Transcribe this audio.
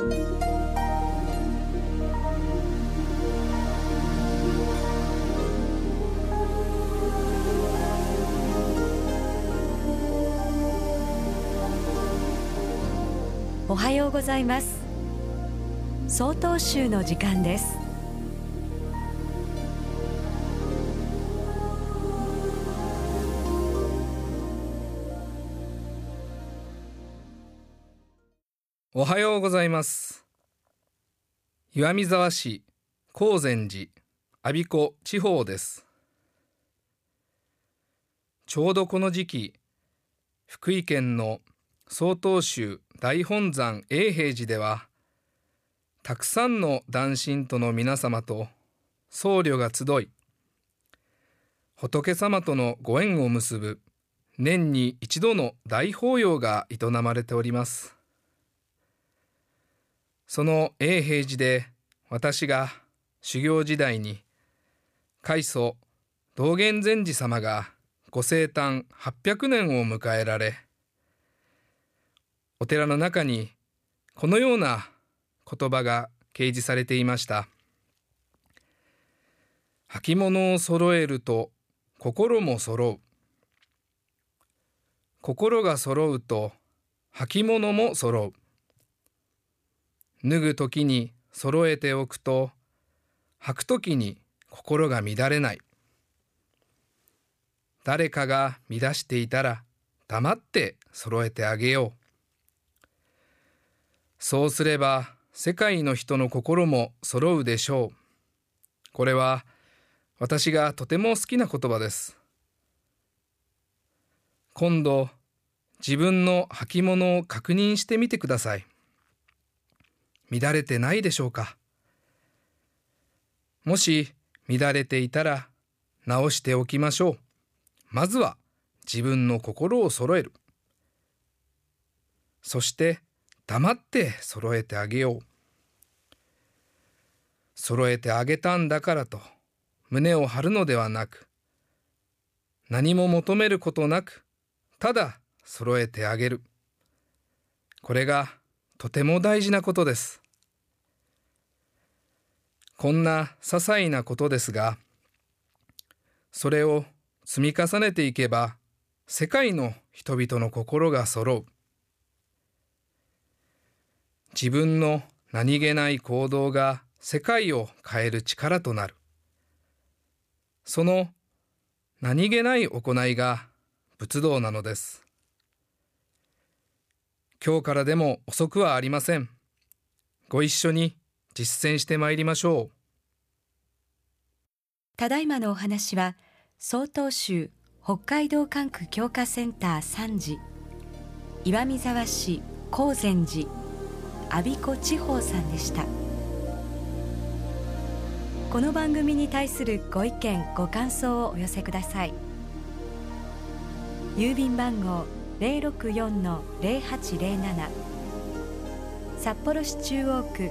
おはようございます。総統集の時間です。おはようございます。岩見沢市高善寺我孫子地方です。ちょうどこの時期福井県の曹洞宗大本山永平寺ではたくさんの男神との皆様と僧侶が集い仏様とのご縁を結ぶ年に一度の大法要が営まれております。その永平寺で私が修行時代に開祖道元禅師様がご生誕800年を迎えられお寺の中にこのような言葉が掲示されていました。履物を揃えると心も揃う。心が揃うと履物も揃う。脱ぐ時に揃えておくと履く時に心が乱れない誰かが乱していたら黙って揃えてあげようそうすれば世界の人の心も揃うでしょう。これは私がとても好きな言葉です。今度自分の履物を確認してみてください。乱れてないでしょうかもし乱れていたら直しておきましょう。まずは自分の心を揃える。そして黙って揃えてあげよう。揃えてあげたんだからと胸を張るのではなく、何も求めることなく、ただ揃えてあげる。これがとても大事なことです。こんな些細なことですが、それを積み重ねていけば、世界の人々の心が揃う。自分の何気ない行動が世界を変える力となる。その何気ない行いが仏道なのです。今日からでも遅くはありません。ご一緒に実践してまいりましょう。ただいまのお話は、曹洞宗北海道管区教化センター3時、岩見沢市高善寺阿鼻子地方さんでした。この番組に対するご意見ご感想をお寄せください。郵便番号064-0807札幌市中央区